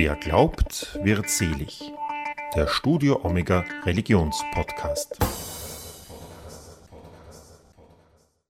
Wer glaubt, wird selig. Der Studio Omega Religionspodcast.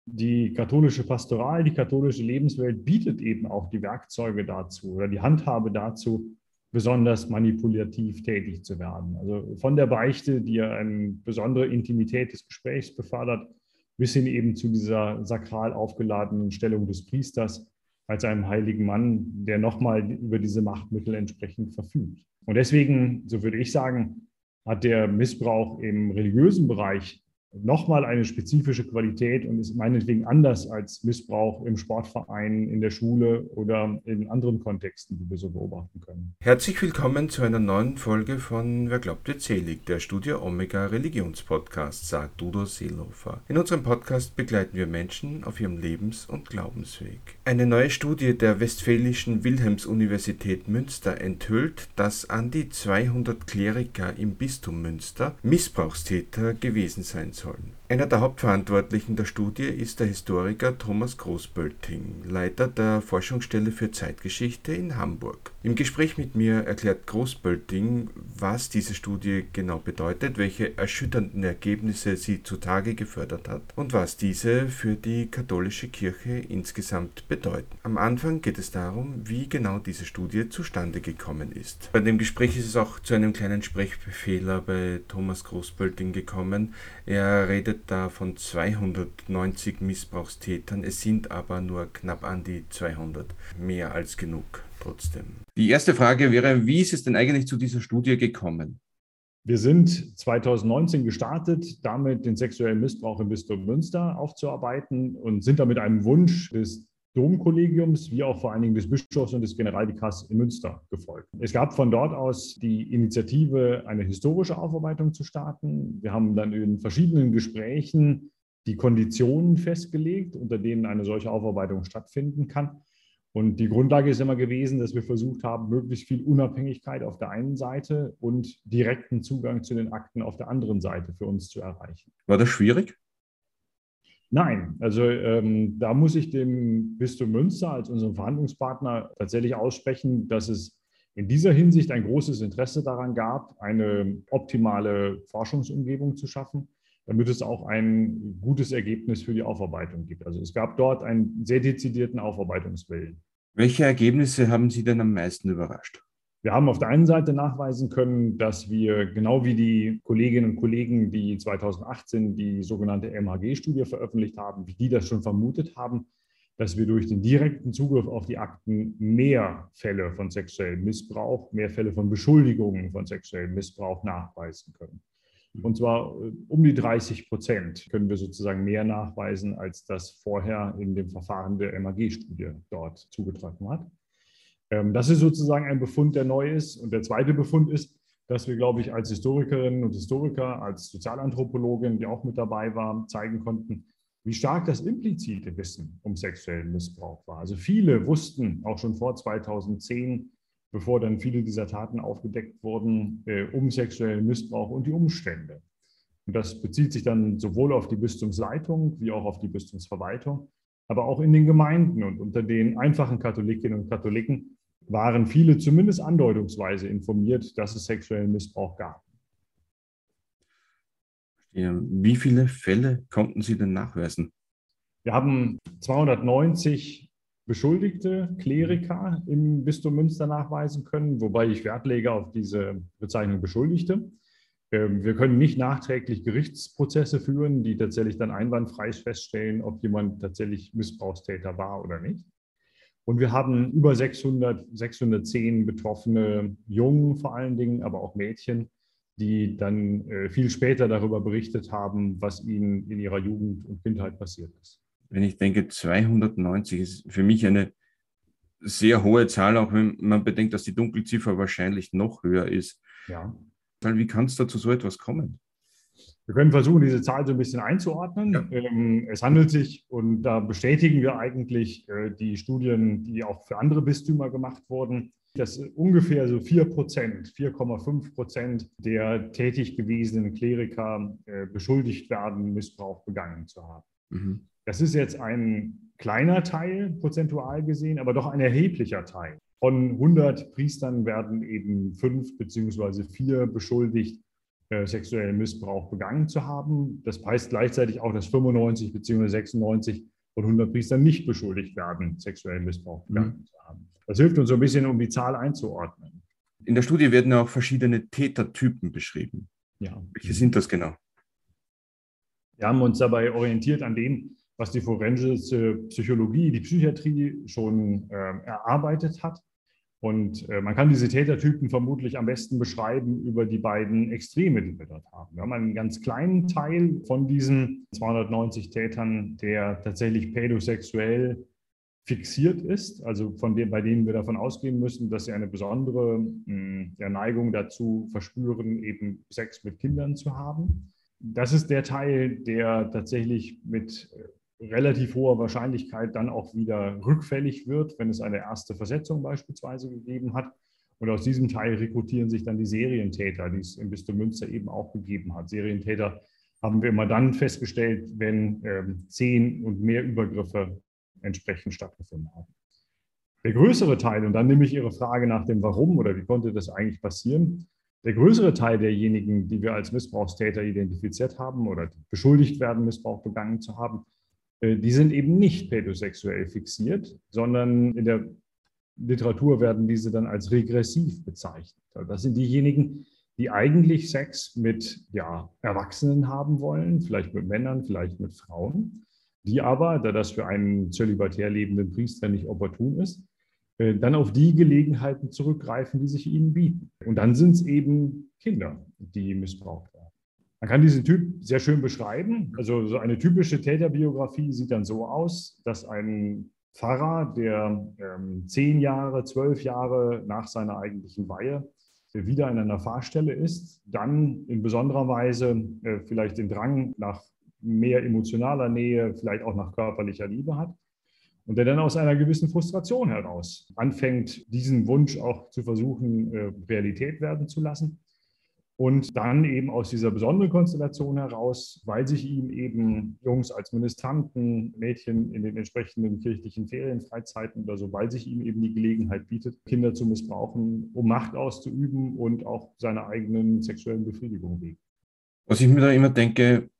Die katholische Pastoral, die katholische Lebenswelt bietet eben auch die Werkzeuge dazu oder die Handhabe dazu, besonders manipulativ tätig zu werden. Also von der Beichte, die ja eine besondere Intimität des Gesprächs befördert, bis hin eben zu dieser sakral aufgeladenen Stellung des Priesters als einem heiligen Mann, der nochmal über diese Machtmittel entsprechend verfügt. Und deswegen, so würde ich sagen, hat der Missbrauch im religiösen Bereich nochmal eine spezifische Qualität und ist meinetwegen anders als Missbrauch im Sportverein, in der Schule oder in anderen Kontexten, die wir so beobachten können. Herzlich willkommen zu einer neuen Folge von Wer glaubt wird selig, der Studio Omega Religionspodcast, sagt Udo Seelhofer. In unserem Podcast begleiten wir Menschen auf ihrem Lebens- und Glaubensweg. Eine neue Studie der Westfälischen Wilhelms-Universität Münster enthüllt, dass an die 200 Kleriker im Bistum Münster Missbrauchstäter gewesen sein Horton. Einer der Hauptverantwortlichen der Studie ist der Historiker Thomas Großbölting, Leiter der Forschungsstelle für Zeitgeschichte in Hamburg. Im Gespräch mit mir erklärt Großbölting, was diese Studie genau bedeutet, welche erschütternden Ergebnisse sie zutage gefördert hat und was diese für die katholische Kirche insgesamt bedeuten. Am Anfang geht es darum, wie genau diese Studie zustande gekommen ist. Bei dem Gespräch ist es auch zu einem kleinen Sprechfehler bei Thomas Großbölting gekommen. Er redet da von 290 Missbrauchstätern, es sind aber nur knapp an die 200. Mehr als genug trotzdem. Die erste Frage wäre, wie ist es denn eigentlich zu dieser Studie gekommen? Wir sind 2019 gestartet, damit den sexuellen Missbrauch im Bistum Münster aufzuarbeiten und sind da mit einem Wunsch des Domkollegiums wie auch vor allen Dingen des Bischofs und des Generalvikars in Münster gefolgt. Es gab von dort aus die Initiative, eine historische Aufarbeitung zu starten. Wir haben dann in verschiedenen Gesprächen die Konditionen festgelegt, unter denen eine solche Aufarbeitung stattfinden kann. Und die Grundlage ist immer gewesen, dass wir versucht haben, möglichst viel Unabhängigkeit auf der einen Seite und direkten Zugang zu den Akten auf der anderen Seite für uns zu erreichen. War das schwierig? Nein, also ähm, da muss ich dem Bistum Münster als unserem Verhandlungspartner tatsächlich aussprechen, dass es in dieser Hinsicht ein großes Interesse daran gab, eine optimale Forschungsumgebung zu schaffen, damit es auch ein gutes Ergebnis für die Aufarbeitung gibt. Also es gab dort einen sehr dezidierten Aufarbeitungswillen. Welche Ergebnisse haben Sie denn am meisten überrascht? Wir haben auf der einen Seite nachweisen können, dass wir genau wie die Kolleginnen und Kollegen, die 2018 die sogenannte MHG-Studie veröffentlicht haben, wie die das schon vermutet haben, dass wir durch den direkten Zugriff auf die Akten mehr Fälle von sexuellem Missbrauch, mehr Fälle von Beschuldigungen von sexuellem Missbrauch nachweisen können. Und zwar äh, um die 30 Prozent können wir sozusagen mehr nachweisen, als das vorher in dem Verfahren der MAG-Studie dort zugetragen hat. Ähm, das ist sozusagen ein Befund, der neu ist. Und der zweite Befund ist, dass wir, glaube ich, als Historikerinnen und Historiker, als Sozialanthropologin, die auch mit dabei war, zeigen konnten, wie stark das implizite Wissen um sexuellen Missbrauch war. Also viele wussten auch schon vor 2010, bevor dann viele dieser Taten aufgedeckt wurden, äh, um sexuellen Missbrauch und die Umstände. Und das bezieht sich dann sowohl auf die Bistumsleitung wie auch auf die Bistumsverwaltung, aber auch in den Gemeinden und unter den einfachen Katholikinnen und Katholiken waren viele zumindest andeutungsweise informiert, dass es sexuellen Missbrauch gab. Wie viele Fälle konnten Sie denn nachweisen? Wir haben 290 beschuldigte Kleriker im Bistum Münster nachweisen können, wobei ich Wert lege auf diese Bezeichnung Beschuldigte. Ähm, wir können nicht nachträglich Gerichtsprozesse führen, die tatsächlich dann einwandfrei feststellen, ob jemand tatsächlich Missbrauchstäter war oder nicht. Und wir haben über 600, 610 betroffene Jungen vor allen Dingen, aber auch Mädchen, die dann äh, viel später darüber berichtet haben, was ihnen in ihrer Jugend und Kindheit passiert ist. Wenn ich denke, 290 ist für mich eine sehr hohe Zahl, auch wenn man bedenkt, dass die Dunkelziffer wahrscheinlich noch höher ist. Ja. Wie kann es da zu so etwas kommen? Wir können versuchen, diese Zahl so ein bisschen einzuordnen. Ja. Ähm, es handelt sich, und da bestätigen wir eigentlich äh, die Studien, die auch für andere Bistümer gemacht wurden, dass ungefähr so 4 Prozent, 4,5 Prozent der tätig gewesenen Kleriker äh, beschuldigt werden, Missbrauch begangen zu haben. Mhm. Das ist jetzt ein kleiner Teil prozentual gesehen, aber doch ein erheblicher Teil. Von 100 Priestern werden eben fünf beziehungsweise vier beschuldigt, äh, sexuellen Missbrauch begangen zu haben. Das heißt gleichzeitig auch, dass 95 beziehungsweise 96 von 100 Priestern nicht beschuldigt werden, sexuellen Missbrauch begangen mhm. zu haben. Das hilft uns so ein bisschen, um die Zahl einzuordnen. In der Studie werden auch verschiedene Tätertypen beschrieben. Ja. Welche sind das genau? Wir haben uns dabei orientiert an dem, was die forensische Psychologie, die Psychiatrie schon äh, erarbeitet hat. Und äh, man kann diese Tätertypen vermutlich am besten beschreiben über die beiden Extreme, die wir dort haben. Wir haben einen ganz kleinen Teil von diesen 290 Tätern, der tatsächlich pädosexuell fixiert ist, also von dem, bei denen wir davon ausgehen müssen, dass sie eine besondere mh, hm, Neigung dazu verspüren, eben Sex mit Kindern zu haben. Das ist der Teil, der tatsächlich mit äh, relativ hoher Wahrscheinlichkeit dann auch wieder rückfällig wird, wenn es eine erste Versetzung beispielsweise gegeben hat. Und aus diesem Teil rekrutieren sich dann die Serientäter, die es im Bistum Münster eben auch gegeben hat. Serientäter haben wir immer dann festgestellt, wenn ähm, zehn und mehr Übergriffe entsprechend stattgefunden haben. Der größere Teil, und dann nehme ich Ihre Frage nach dem Warum oder wie konnte das eigentlich passieren, der größere Teil derjenigen, die wir als Missbrauchstäter identifiziert haben oder beschuldigt werden, Missbrauch begangen zu haben, die sind eben nicht pädosexuell fixiert, sondern in der Literatur werden diese dann als regressiv bezeichnet. Also das sind diejenigen, die eigentlich Sex mit ja, Erwachsenen haben wollen, vielleicht mit Männern, vielleicht mit Frauen, die aber, da das für einen zölibatär lebenden Priester nicht opportun ist, äh, dann auf die Gelegenheiten zurückgreifen, die sich ihnen bieten. Und dann sind es eben Kinder, die missbraucht werden. Man kann diesen Typ sehr schön beschreiben. Also so eine typische Täterbiografie sieht dann so aus, dass ein Pfarrer, der ähm, zehn Jahre, zwölf Jahre nach seiner eigentlichen Weihe wieder in einer Fahrstelle ist, dann in besonderer Weise äh, vielleicht den Drang nach mehr emotionaler Nähe, vielleicht auch nach körperlicher Liebe hat. Und der dann aus einer gewissen Frustration heraus anfängt, diesen Wunsch auch zu versuchen, äh, Realität werden zu lassen und dann eben aus dieser besonderen Konstellation heraus, weil sich ihm eben Jungs als Ministranten, Mädchen in den entsprechenden kirchlichen Ferienfreizeiten oder so, weil sich ihm eben die Gelegenheit bietet, Kinder zu missbrauchen, um Macht auszuüben und auch seiner eigenen sexuellen Befriedigung wegen. Was ich mir da immer denke,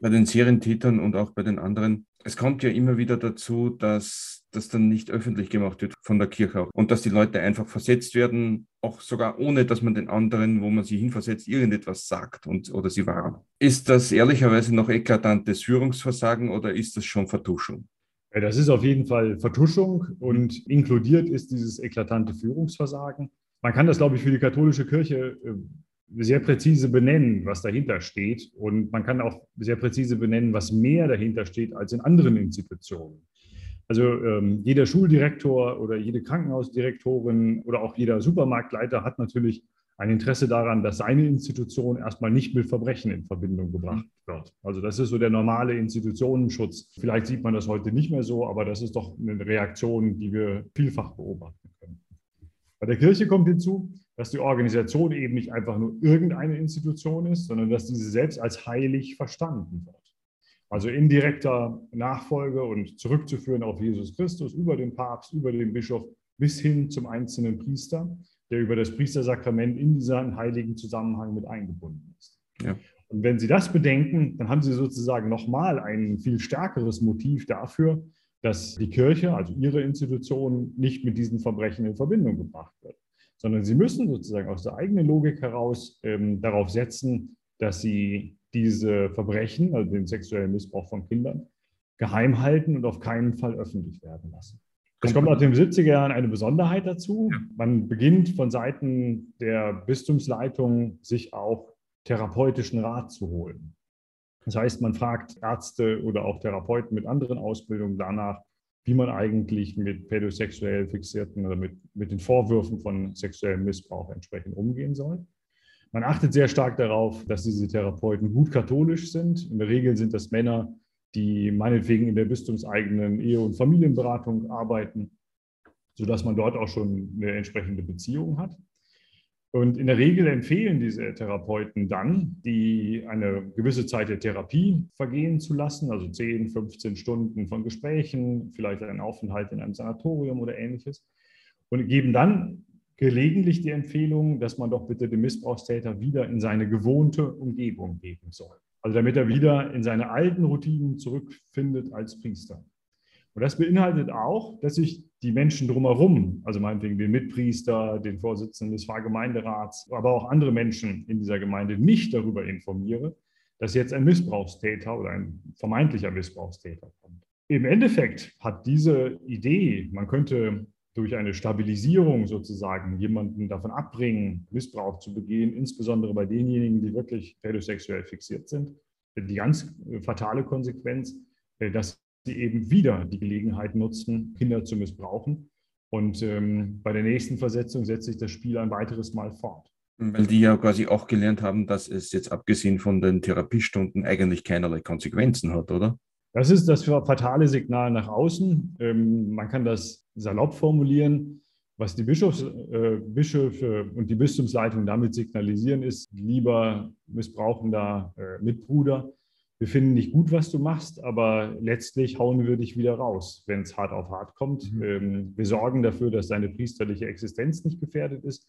bei den Serientätern und auch bei den anderen, es kommt ja immer wieder dazu, dass das dann nicht öffentlich gemacht wird von der Kirche. Und dass die Leute einfach versetzt werden, auch sogar ohne, dass man den anderen, wo man sie hinversetzt, irgendetwas sagt und, oder sie warnt. Ist das ehrlicherweise noch eklatantes Führungsversagen oder ist das schon Vertuschung? Das ist auf jeden Fall Vertuschung und inkludiert ist dieses eklatante Führungsversagen. Man kann das, glaube ich, für die katholische Kirche äh, sehr präzise benennen, was dahinter steht. Und man kann auch sehr präzise benennen, was mehr dahinter steht als in anderen Institutionen. Also ähm, jeder Schuldirektor oder jede Krankenhausdirektorin oder auch jeder Supermarktleiter hat natürlich ein Interesse daran, dass seine Institution erstmal nicht mit Verbrechen in Verbindung gebracht wird. Also das ist so der normale Institutionenschutz. Vielleicht sieht man das heute nicht mehr so, aber das ist doch eine Reaktion, die wir vielfach beobachten können. Bei der Kirche kommt hinzu, dass die Organisation eben nicht einfach nur irgendeine Institution ist, sondern dass diese selbst als heilig verstanden wird. Also indirekter Nachfolge und zurückzuführen auf Jesus Christus über den Papst, über den Bischof bis hin zum einzelnen Priester, der über das Priestersakrament in diesen heiligen Zusammenhang mit eingebunden ist. Ja. Und wenn Sie das bedenken, dann haben Sie sozusagen nochmal ein viel stärkeres Motiv dafür, dass die Kirche, also Ihre Institution, nicht mit diesen Verbrechen in Verbindung gebracht wird, sondern Sie müssen sozusagen aus der eigenen Logik heraus ähm, darauf setzen, dass Sie diese Verbrechen, also den sexuellen Missbrauch von Kindern, geheim halten und auf keinen Fall öffentlich werden lassen. Es kommt nach den 70er Jahren eine Besonderheit dazu. Man beginnt von Seiten der Bistumsleitung sich auch therapeutischen Rat zu holen. Das heißt, man fragt Ärzte oder auch Therapeuten mit anderen Ausbildungen danach, wie man eigentlich mit pädosexuell Fixierten oder mit, mit den Vorwürfen von sexuellem Missbrauch entsprechend umgehen soll. Man achtet sehr stark darauf, dass diese Therapeuten gut katholisch sind. In der Regel sind das Männer, die meinetwegen in der bistumseigenen Ehe- und Familienberatung arbeiten, sodass man dort auch schon eine entsprechende Beziehung hat. Und in der Regel empfehlen diese Therapeuten dann, die eine gewisse Zeit der Therapie vergehen zu lassen, also 10, 15 Stunden von Gesprächen, vielleicht einen Aufenthalt in einem Sanatorium oder ähnliches, und geben dann gelegentlich die Empfehlung, dass man doch bitte den Missbrauchstäter wieder in seine gewohnte Umgebung geben soll. Also damit er wieder in seine alten Routinen zurückfindet als Priester. Und das beinhaltet auch, dass ich die Menschen drumherum, also meinetwegen den Mitpriester, den Vorsitzenden des Pfarrgemeinderats, aber auch andere Menschen in dieser Gemeinde nicht darüber informiere, dass jetzt ein Missbrauchstäter oder ein vermeintlicher Missbrauchstäter kommt. Im Endeffekt hat diese Idee, man könnte durch eine Stabilisierung sozusagen jemanden davon abbringen, Missbrauch zu begehen, insbesondere bei denjenigen, die wirklich pädosexuell fixiert sind, die ganz fatale Konsequenz, dass sie eben wieder die Gelegenheit nutzen, Kinder zu missbrauchen. Und ähm, bei der nächsten Versetzung setzt sich das Spiel ein weiteres Mal fort. Weil die ja quasi auch gelernt haben, dass es jetzt abgesehen von den Therapiestunden eigentlich keinerlei Konsequenzen hat, oder? Das ist das fatale Signal nach außen. Ähm, man kann das salopp formulieren. Was die Bischofs, äh, Bischöfe und die Bistumsleitung damit signalisieren, ist, lieber missbrauchender äh, Mitbruder, wir finden nicht gut, was du machst, aber letztlich hauen wir dich wieder raus, wenn es hart auf hart kommt. Mhm. Ähm, wir sorgen dafür, dass deine priesterliche Existenz nicht gefährdet ist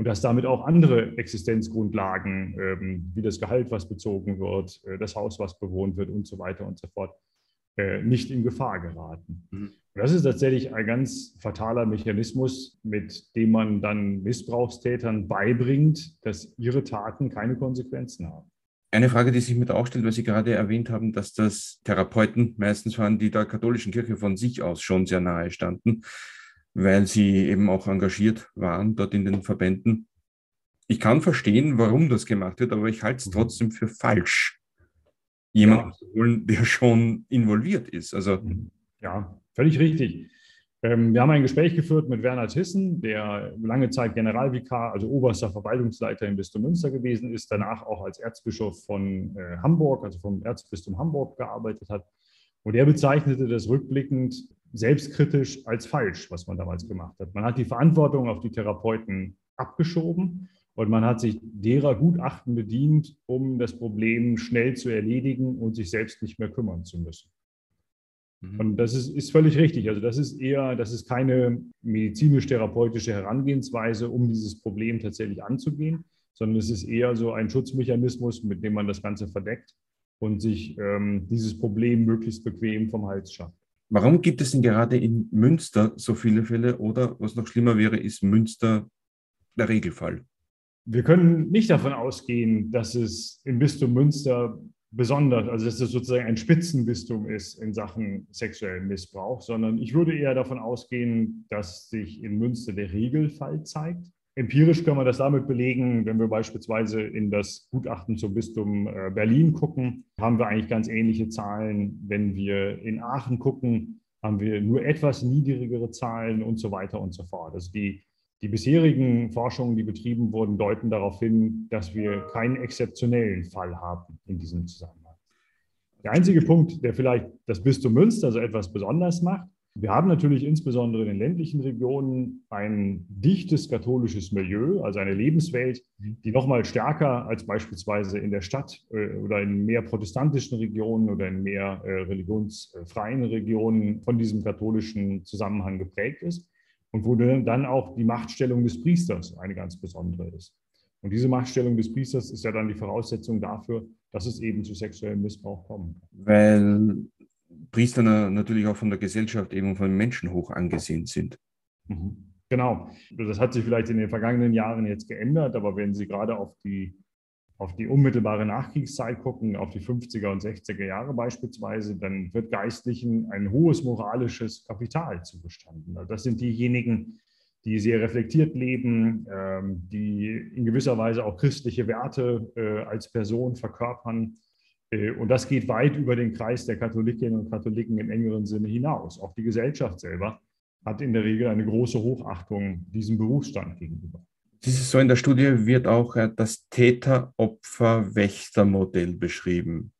und dass damit auch andere Existenzgrundlagen, ähm, wie das Gehalt, was bezogen wird, äh, das Haus, was bewohnt wird und so weiter und so fort, äh, nicht in Gefahr geraten. Mhm. Das ist tatsächlich ein ganz fataler Mechanismus, mit dem man dann Missbrauchstätern beibringt, dass ihre Taten keine Konsequenzen haben. Eine Frage, die sich mir da auch stellt, weil Sie gerade erwähnt haben, dass das Therapeuten meistens waren, die der katholischen Kirche von sich aus schon sehr nahe standen, weil sie eben auch engagiert waren dort in den Verbänden. Ich kann verstehen, warum das gemacht wird, aber ich halte es mhm. trotzdem für falsch, jemanden ja. zu holen, der schon involviert ist. Also mhm. ja, völlig richtig. Ähm, wir haben ein Gespräch geführt mit Werner Thyssen, der lange Zeit Generalvikar, also oberster Verwaltungsleiter im Bistum Münster gewesen ist, danach auch als Erzbischof von äh, Hamburg, also vom Erzbistum Hamburg gearbeitet hat. Und er bezeichnete das rückblickend selbstkritisch als falsch, was man damals gemacht hat. Man hat die Verantwortung auf die Therapeuten abgeschoben und man hat sich derer Gutachten bedient, um das Problem schnell zu erledigen und sich selbst nicht mehr kümmern zu müssen. Mhm. Und das ist, ist völlig richtig. Also das ist eher, das ist keine medizinisch-therapeutische Herangehensweise, um dieses Problem tatsächlich anzugehen, sondern es ist eher so ein Schutzmechanismus, mit dem man das Ganze verdeckt und sich ähm, dieses Problem möglichst bequem vom Hals schafft. Warum gibt es denn gerade in Münster so viele Fälle oder was noch schlimmer wäre, ist Münster der Regelfall? Wir können nicht davon ausgehen, dass es im Bistum Münster besonders, also dass es sozusagen ein Spitzenbistum ist in Sachen sexuellen Missbrauch, sondern ich würde eher davon ausgehen, dass sich in Münster der Regelfall zeigt. Empirisch können wir das damit belegen, wenn wir beispielsweise in das Gutachten zum Bistum äh, Berlin gucken, haben wir eigentlich ganz ähnliche Zahlen. Wenn wir in Aachen gucken, haben wir nur etwas niedrigere Zahlen und so weiter und so fort. Also die die bisherigen Forschungen, die betrieben wurden, deuten darauf hin, dass wir keinen exzeptionellen Fall haben in diesem Zusammenhang. Der einzige Punkt, der vielleicht das Bistum Münster so etwas besonders macht, wir haben natürlich insbesondere in den ländlichen Regionen ein dichtes katholisches Milieu, also eine Lebenswelt, die noch mal stärker als beispielsweise in der Stadt äh, oder in mehr protestantischen Regionen oder in mehr äh, religionsfreien Regionen von diesem katholischen Zusammenhang geprägt ist und wo dann auch die Machtstellung des Priesters eine ganz besondere ist. Und diese Machtstellung des Priesters ist ja dann die Voraussetzung dafür, dass es eben zu sexuellem Missbrauch kommt. Weil Priester natürlich auch von der Gesellschaft eben von Menschen hoch angesehen sind. Mhm. Genau. Das hat sich vielleicht in den vergangenen Jahren jetzt geändert, aber wenn Sie gerade auf die auf die unmittelbare Nachkriegszeit gucken, auf die 50er und 60er Jahre beispielsweise, dann wird Geistlichen ein hohes moralisches Kapital zugestanden. Also das sind diejenigen, die sehr reflektiert leben, ähm, die in gewisser Weise auch christliche Werte äh, als Person verkörpern. Äh, und das geht weit über den Kreis der Katholikinnen und Katholiken im engeren Sinne hinaus. Auch die Gesellschaft selber hat in der Regel eine große Hochachtung diesem Berufsstand gegenüber. Das ist so in der Studie wird auch äh, das Täter-Opfer-Wächter-Modell beschrieben.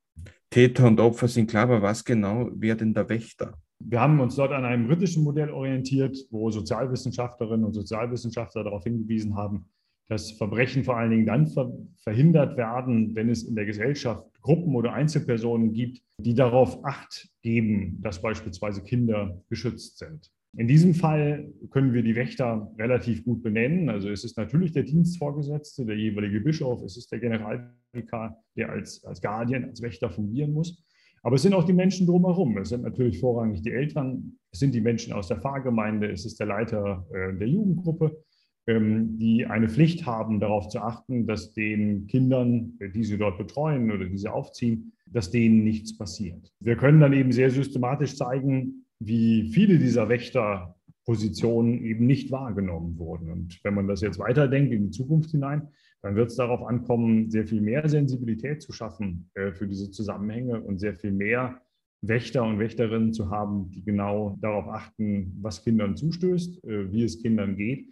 Täter und Opfer sind klar, aber was genau wäre denn der Wächter? Wir haben uns dort an einem britischen Modell orientiert, wo Sozialwissenschaftlerinnen und Sozialwissenschaftler darauf hingewiesen haben, dass Verbrechen vor allen Dingen dann ver verhindert werden, wenn es in der Gesellschaft Gruppen oder Einzelpersonen gibt, die darauf acht geben, dass beispielsweise Kinder geschützt sind. In diesem Fall können wir die Wächter relativ gut benennen. Also es ist natürlich der Dienstvorgesetzte, der jeweilige Bischof, es ist der Generalvikar, der als, als Guardian, als Wächter fungieren muss. Aber es sind auch die Menschen drumherum. Es sind natürlich vorrangig die Eltern, es sind die Menschen aus der Pfarrgemeinde, es ist der Leiter äh, der Jugendgruppe, die eine Pflicht haben, darauf zu achten, dass den Kindern, äh, die sie dort betreuen oder die sie aufziehen, dass denen nichts passiert. Wir können dann eben sehr systematisch zeigen, wie viele dieser Wächterpositionen eben nicht wahrgenommen wurden. Und wenn man das jetzt weiterdenkt in die Zukunft hinein, dann wird es darauf ankommen, sehr viel mehr Sensibilität zu schaffen äh, für diese Zusammenhänge und sehr viel mehr Wächter und Wächterinnen zu haben, die genau darauf achten, was Kindern zustößt, äh, wie es Kindern geht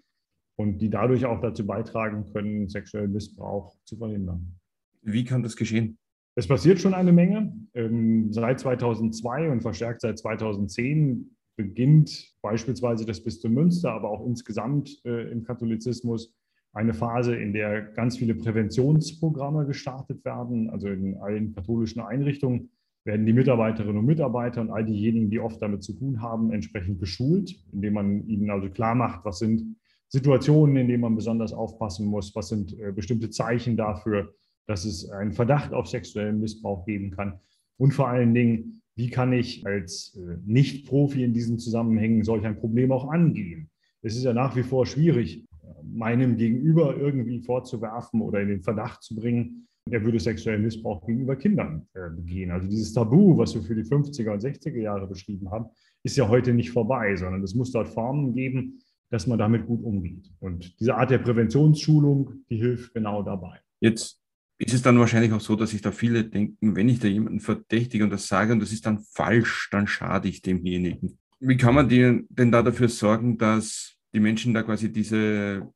und die dadurch auch dazu beitragen können, sexuellen Missbrauch zu verhindern. Wie kann das geschehen? Es passiert schon eine Menge. Ähm, seit 2002 und verstärkt seit 2010 beginnt beispielsweise das Bistum Münster, aber auch insgesamt äh, im Katholizismus eine Phase, in der ganz viele Präventionsprogramme gestartet werden. Also in allen katholischen Einrichtungen werden die Mitarbeiterinnen und Mitarbeiter und all diejenigen, die oft damit zu tun haben, entsprechend geschult, indem man ihnen also klar macht, was sind Situationen, in denen man besonders aufpassen muss, was sind äh, bestimmte Zeichen dafür, dass es einen Verdacht auf sexuellen Missbrauch geben kann. Und vor allen Dingen, wie kann ich als äh, Nicht-Profi in diesen Zusammenhängen solch ein Problem auch angehen? Es ist ja nach wie vor schwierig, meinem Gegenüber irgendwie vorzuwerfen oder in den Verdacht zu bringen, er würde sexuellen Missbrauch gegenüber Kindern äh, begehen. Also dieses Tabu, was wir für die 50er und 60er Jahre beschrieben haben, ist ja heute nicht vorbei, sondern es muss dort Formen geben, dass man damit gut umgeht. Und diese Art der Präventionsschulung, die hilft genau dabei. Jetzt ist es dann wahrscheinlich auch so, dass sich da viele denken, wenn ich da jemanden verdächtige und das sage und das ist dann falsch, dann schade ich demjenigen. Wie kann man denn da dafür sorgen, dass die Menschen da quasi diese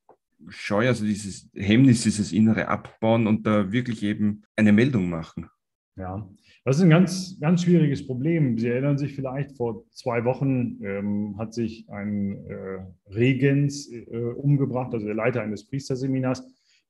Scheu, also dieses Hemmnis, dieses Innere abbauen und da wirklich eben eine Meldung machen? Ja, das ist ein ganz, ganz schwieriges Problem. Sie erinnern sich vielleicht, vor zwei Wochen ähm, hat sich ein äh, Regens äh, umgebracht, also der Leiter eines Priesterseminars,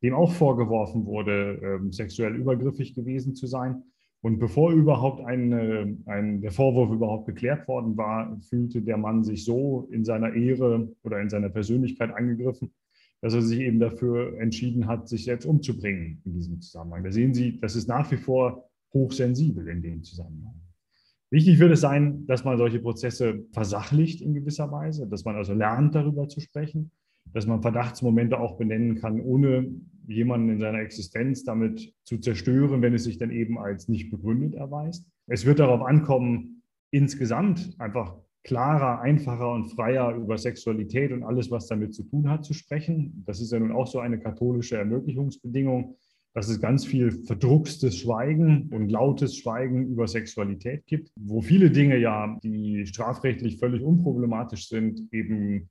dem auch vorgeworfen wurde, ähm, sexuell übergriffig gewesen zu sein. Und bevor überhaupt ein, äh, ein, der Vorwurf überhaupt geklärt worden war, fühlte der Mann sich so in seiner Ehre oder in seiner Persönlichkeit angegriffen, dass er sich eben dafür entschieden hat, sich selbst umzubringen in diesem Zusammenhang. Da sehen Sie, das ist nach wie vor hochsensibel in dem Zusammenhang. Wichtig wird es sein, dass man solche Prozesse versachlicht in gewisser Weise, dass man also lernt, darüber zu sprechen, dass man Verdachtsmomente auch benennen kann, ohne jemanden in seiner Existenz damit zu zerstören, wenn es sich dann eben als nicht begründet erweist. Es wird darauf ankommen, insgesamt einfach klarer, einfacher und freier über Sexualität und alles, was damit zu tun hat, zu sprechen. Das ist ja nun auch so eine katholische Ermöglichungsbedingung, dass es ganz viel verdruckstes Schweigen und lautes Schweigen über Sexualität gibt, wo viele Dinge ja, die strafrechtlich völlig unproblematisch sind, eben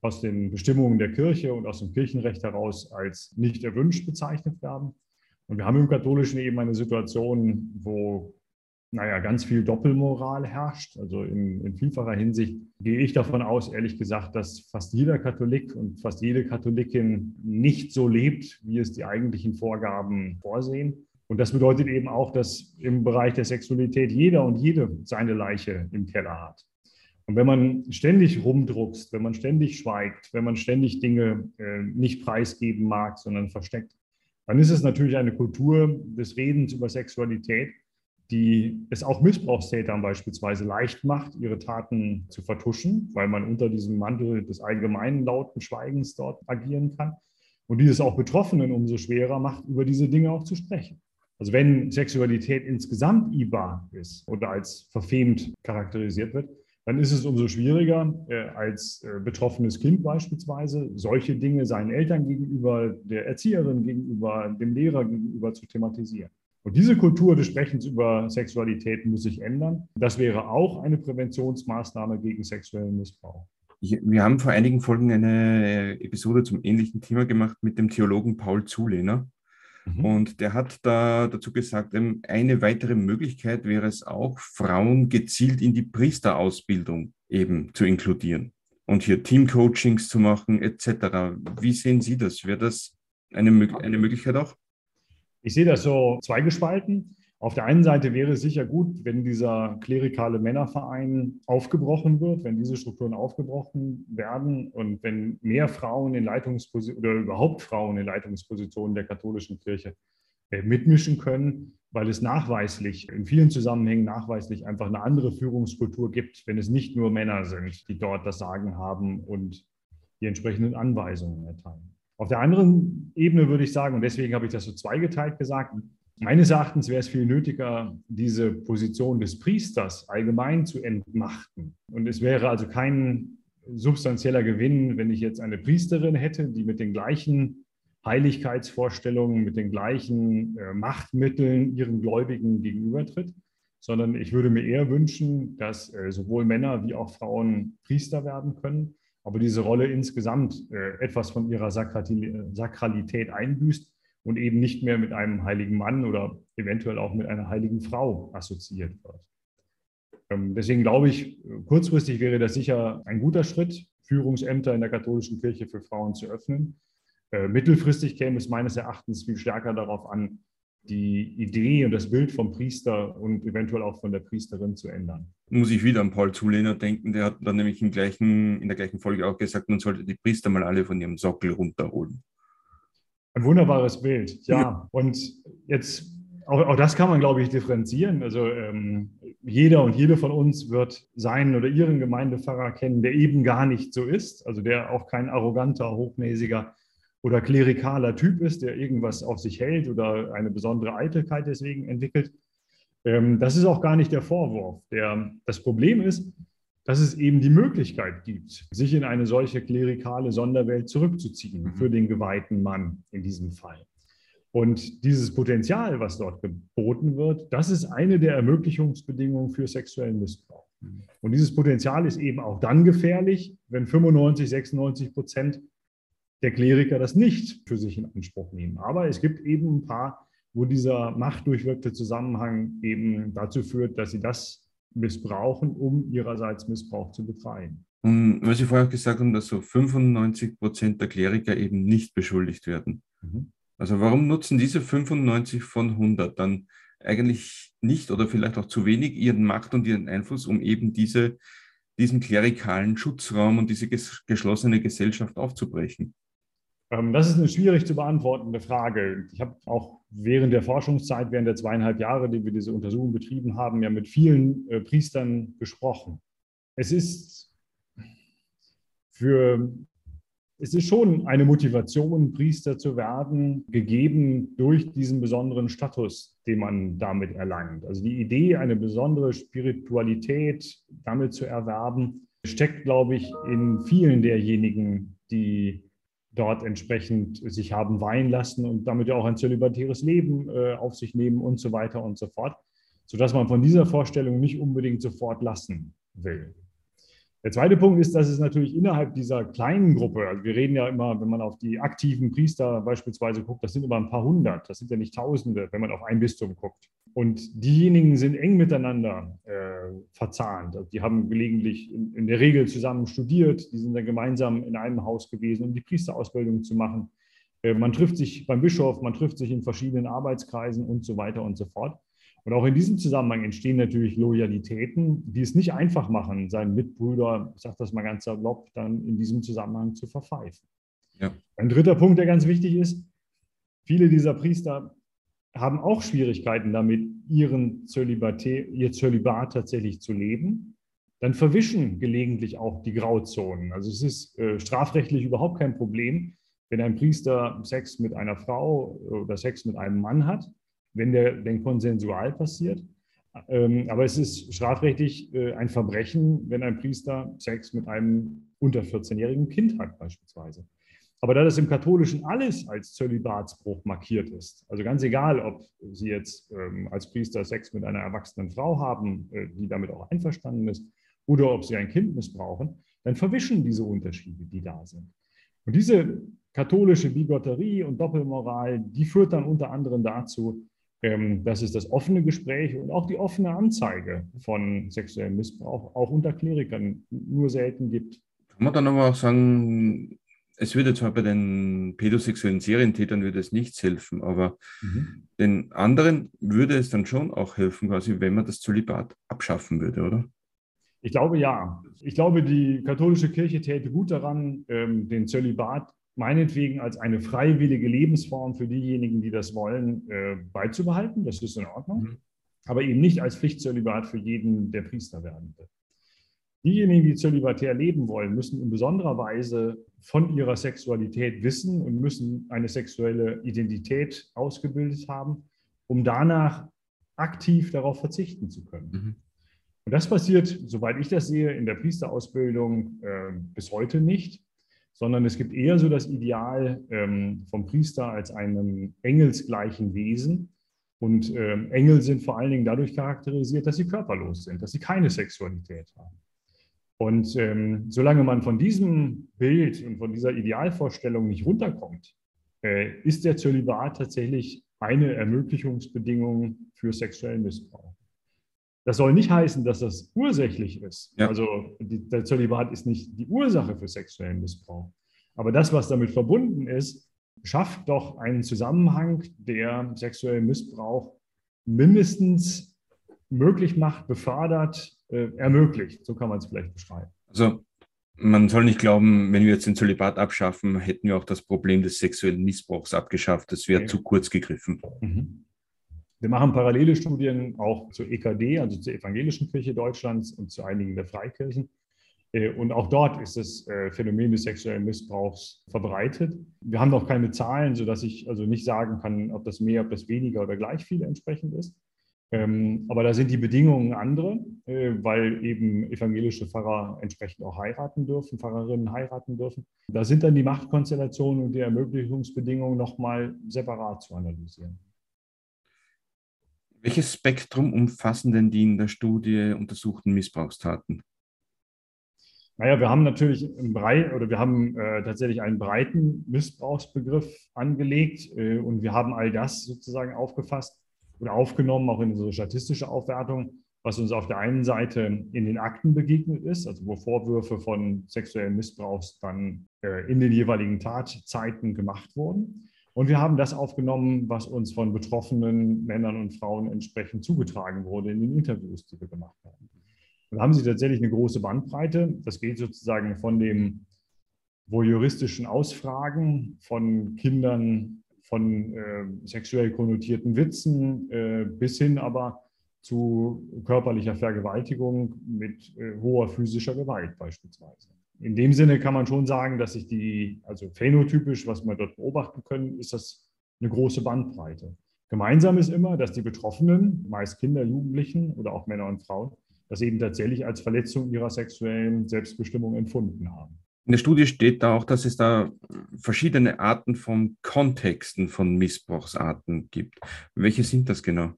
aus den Bestimmungen der Kirche und aus dem Kirchenrecht heraus als nicht erwünscht bezeichnet werden. Und wir haben im Katholischen eben eine Situation, wo naja, ganz viel Doppelmoral herrscht. Also in, in, vielfacher Hinsicht gehe ich davon aus, ehrlich gesagt, dass fast jeder Katholik und fast jede Katholikin nicht so lebt, wie es die eigentlichen Vorgaben vorsehen. Und das bedeutet eben auch, dass im Bereich der Sexualität jeder und jede seine Leiche im Keller hat. Und wenn man ständig rumdruckst, wenn man ständig schweigt, wenn man ständig Dinge äh, nicht preisgeben mag, sondern versteckt, dann ist es natürlich eine Kultur des Redens über Sexualität, die es auch Missbrauchstätern beispielsweise leicht macht, ihre Taten zu vertuschen, weil man unter diesem Mantel des allgemeinen lauten Schweigens dort agieren kann. Und die es auch Betroffenen umso schwerer macht, über diese Dinge auch zu sprechen. Also wenn Sexualität insgesamt IBA ist oder als verfemt charakterisiert wird, dann ist es umso schwieriger, äh, als äh, betroffenes Kind beispielsweise solche Dinge seinen Eltern gegenüber, der Erzieherin gegenüber, dem Lehrer gegenüber zu thematisieren. Und diese Kultur des Sprechens über Sexualität muss sich ändern. Das wäre auch eine Präventionsmaßnahme gegen sexuellen Missbrauch. Wir haben vor einigen Folgen eine Episode zum ähnlichen Thema gemacht mit dem Theologen Paul Zulehner. Mhm. Und der hat da dazu gesagt, eine weitere Möglichkeit wäre es auch, Frauen gezielt in die Priesterausbildung eben zu inkludieren und hier Teamcoachings zu machen etc. Wie sehen Sie das? Wäre das eine, eine Möglichkeit auch? Ich sehe das so zweigespalten. Auf der einen Seite wäre es sicher gut, wenn dieser klerikale Männerverein aufgebrochen wird, wenn diese Strukturen aufgebrochen werden und wenn mehr Frauen in Leitungspositionen oder überhaupt Frauen in Leitungspositionen der katholischen Kirche äh, mitmischen können, weil es nachweislich, in vielen Zusammenhängen nachweislich einfach eine andere Führungskultur gibt, wenn es nicht nur Männer sind, die dort das Sagen haben und die entsprechenden Anweisungen erteilen. Auf der anderen Ebene würde ich sagen, und deswegen habe ich das so zweigeteilt gesagt, Meines Erachtens wäre es viel nötiger, diese Position des Priesters allgemein zu entmachten. Und es wäre also kein substanzieller Gewinn, wenn ich jetzt eine Priesterin hätte, die mit den gleichen Heiligkeitsvorstellungen, mit den gleichen äh, Machtmitteln ihren Gläubigen gegenübertritt, sondern ich würde mir eher wünschen, dass äh, sowohl Männer wie auch Frauen Priester werden können, aber diese Rolle insgesamt äh, etwas von ihrer Sakralität einbüßt und eben nicht mehr mit einem heiligen Mann oder eventuell auch mit einer heiligen Frau assoziiert wird. Ähm, deswegen glaube ich, kurzfristig wäre das sicher ein guter Schritt, Führungsämter in der katholischen Kirche für Frauen zu öffnen. Äh, mittelfristig käme es meines Erachtens viel stärker darauf an, die Idee und das Bild vom Priester und eventuell auch von der Priesterin zu ändern. Muss ich wieder an Paul Zulehner denken, der hat dann nämlich im gleichen, in der gleichen Folge auch gesagt, man sollte die Priester mal alle von ihrem Sockel runterholen. Ein wunderbares Bild, ja. ja. Und jetzt, auch, auch, das kann man, glaube ich, differenzieren. Also ähm, jeder und jede von uns wird seinen oder ihren Gemeindepfarrer kennen, der eben gar nicht so ist, also der auch kein arroganter, hochnäsiger oder klerikaler Typ ist, der irgendwas auf sich hält oder eine besondere Eitelkeit deswegen entwickelt. Ähm, das ist auch gar nicht der Vorwurf. Der, das Problem ist, dass es eben die Möglichkeit gibt, sich in eine solche klerikale Sonderwelt zurückzuziehen mhm. für den geweihten Mann in diesem Fall. Und dieses Potenzial, was dort geboten wird, das ist eine der Ermöglichungsbedingungen für sexuellen Missbrauch. Mhm. Und dieses Potenzial ist eben auch dann gefährlich, wenn 95, 96 Prozent der Kleriker das nicht für sich in Anspruch nehmen. Aber es gibt eben ein paar, wo dieser machtdurchwirkte Zusammenhang eben dazu führt, dass sie das missbrauchen, um ihrerseits Missbrauch zu betreiben. Und weil Sie vorher gesagt haben, dass so 95 Prozent der Kleriker eben nicht beschuldigt werden. Mhm. Also warum nutzen diese 95 von 100 dann eigentlich nicht oder vielleicht auch zu wenig ihren Macht und ihren Einfluss, um eben diese, diesen klerikalen Schutzraum und diese geschlossene Gesellschaft aufzubrechen? Ähm, das ist eine schwierig zu beantwortende Frage. Ich habe auch während der Forschungszeit, während der zweieinhalb Jahre, die wir diese Untersuchung betrieben haben, ja mit vielen äh, Priestern gesprochen. Es ist für es ist schon eine Motivation, Priester zu werden, gegeben durch diesen besonderen Status, den man damit erlangt. Also die Idee, eine besondere Spiritualität damit zu erwerben, steckt, glaube ich, in vielen derjenigen, die dort entsprechend sich haben weihen lassen und damit ja auch ein zölibatäres Leben äh, auf sich nehmen und so weiter und so fort, sodass man von dieser Vorstellung nicht unbedingt sofort lassen will. Der zweite Punkt ist, dass es natürlich innerhalb dieser kleinen Gruppe, also wir reden ja immer, wenn man auf die aktiven Priester beispielsweise guckt, das sind immer ein paar hundert, das sind ja nicht Tausende, wenn man auf ein Bistum guckt. Und diejenigen sind eng miteinander äh, verzahnt. Also die haben gelegentlich in, in, der Regel zusammen studiert, die sind dann gemeinsam in einem Haus gewesen, um die Priesterausbildung zu machen. Äh, man trifft sich beim Bischof, man trifft sich in verschiedenen Arbeitskreisen und so weiter und so fort. Und auch in diesem Zusammenhang entstehen natürlich Loyalitäten, die es nicht einfach machen, seinen Mitbrüder, ich sage das mal ganz salopp, dann in diesem Zusammenhang zu verpfeifen. Ja. Ein dritter Punkt, der ganz wichtig ist, viele dieser Priester haben auch Schwierigkeiten damit, ihren ihr Zölibat tatsächlich zu leben. Dann verwischen gelegentlich auch die Grauzonen. Also es ist äh, strafrechtlich überhaupt kein Problem, wenn ein Priester Sex mit einer Frau oder Sex mit einem Mann hat, wenn der denn konsensual passiert. Ähm, aber es ist strafrechtlich äh, ein Verbrechen, wenn ein Priester Sex mit einem unter 14-jährigen Kind hat beispielsweise. Aber da das im Katholischen alles als Zölibatsbruch markiert ist, also ganz egal, ob Sie jetzt ähm, als Priester Sex mit einer erwachsenen Frau haben, äh, die damit auch einverstanden ist, oder ob Sie ein Kind missbrauchen, dann verwischen diese Unterschiede, die da sind. Und diese katholische Bigotterie und Doppelmoral, die führt dann unter anderem dazu, ähm, dass es das offene Gespräch und auch die offene Anzeige von sexuellem Missbrauch auch unter Klerikern nur selten gibt. Kann man dann aber auch sagen, es würde zwar bei den pädosexuellen Serientätern würde es nichts helfen, aber mhm. den anderen würde es dann schon auch helfen, quasi, wenn man das Zölibat abschaffen würde, oder? Ich glaube ja. Ich glaube, die katholische Kirche täte gut daran, ähm, den Zölibat meinetwegen als eine freiwillige Lebensform für diejenigen, die das wollen, äh, beizubehalten. Das ist in Ordnung. Mhm. Aber eben nicht als Pflichtzölibat für jeden, der Priester werden will. Diejenigen, die zölibatär leben wollen, müssen in besonderer Weise von ihrer Sexualität wissen und müssen eine sexuelle Identität ausgebildet haben, um danach aktiv darauf verzichten zu können. Mhm. Und das passiert, soweit ich das sehe, in der Priesterausbildung äh, bis heute nicht, sondern es gibt eher so das Ideal ähm, vom Priester als einem engelsgleichen Wesen. Und ähm, Engel sind vor allen Dingen dadurch charakterisiert, dass sie körperlos sind, dass sie keine Sexualität haben. Und ähm, solange man von diesem Bild und von dieser Idealvorstellung nicht runterkommt, äh, ist der Zölibat tatsächlich eine Ermöglichungsbedingung für sexuellen Missbrauch. Das soll nicht heißen, dass das ursächlich ist. Ja. Also die, der Zölibat ist nicht die Ursache für sexuellen Missbrauch. Aber das, was damit verbunden ist, schafft doch einen Zusammenhang, der sexuellen Missbrauch mindestens möglich macht, befördert äh, ermöglicht. So kann man es vielleicht beschreiben. Also man soll nicht glauben, wenn wir jetzt den Zölibat abschaffen, hätten wir auch das Problem des sexuellen Missbrauchs abgeschafft. Das wäre okay. zu kurz gegriffen. Mhm. Wir machen parallele Studien auch zur EKD, also zur Evangelischen Kirche Deutschlands und zu einigen der Freikirchen. Äh, und auch dort ist das äh, Phänomen des sexuellen Missbrauchs verbreitet. Wir haben noch keine Zahlen, sodass ich also nicht sagen kann, ob das mehr, ob das weniger oder gleich viel entsprechend ist. Ähm, aber da sind die Bedingungen andere, äh, weil eben evangelische Pfarrer entsprechend auch heiraten dürfen, Pfarrerinnen heiraten dürfen. Da sind dann die Machtkonstellationen und die Ermöglichungsbedingungen nochmal separat zu analysieren. Welches Spektrum umfassen denn die in der Studie untersuchten Missbrauchstaten? Naja, wir haben natürlich im Brei oder wir haben äh, tatsächlich einen breiten Missbrauchsbegriff angelegt äh, und wir haben all das sozusagen aufgefasst, oder aufgenommen, auch in unsere statistische Aufwertung, was uns auf der einen Seite in den Akten begegnet ist, also wo Vorwürfe von sexuellem Missbrauchs dann äh, in den jeweiligen Tatzeiten gemacht wurden. Und wir haben das aufgenommen, was uns von betroffenen Männern und Frauen entsprechend zugetragen wurde in den Interviews, die wir gemacht haben. Und da haben sie tatsächlich eine große Bandbreite. Das geht sozusagen von dem voyeuristischen Ausfragen von Kindern von äh, sexuell konnotierten Witzen äh, bis hin aber zu körperlicher Vergewaltigung mit äh, hoher physischer Gewalt beispielsweise. In dem Sinne kann man schon sagen, dass sich die, also phänotypisch, was wir dort beobachten können, ist das eine große Bandbreite. Gemeinsam ist immer, dass die Betroffenen, meist Kinder, Jugendlichen oder auch Männer und Frauen, das eben tatsächlich als Verletzung ihrer sexuellen Selbstbestimmung empfunden haben. In der Studie steht da auch, dass es da verschiedene Arten von Kontexten von Missbrauchsarten gibt. Welche sind das genau?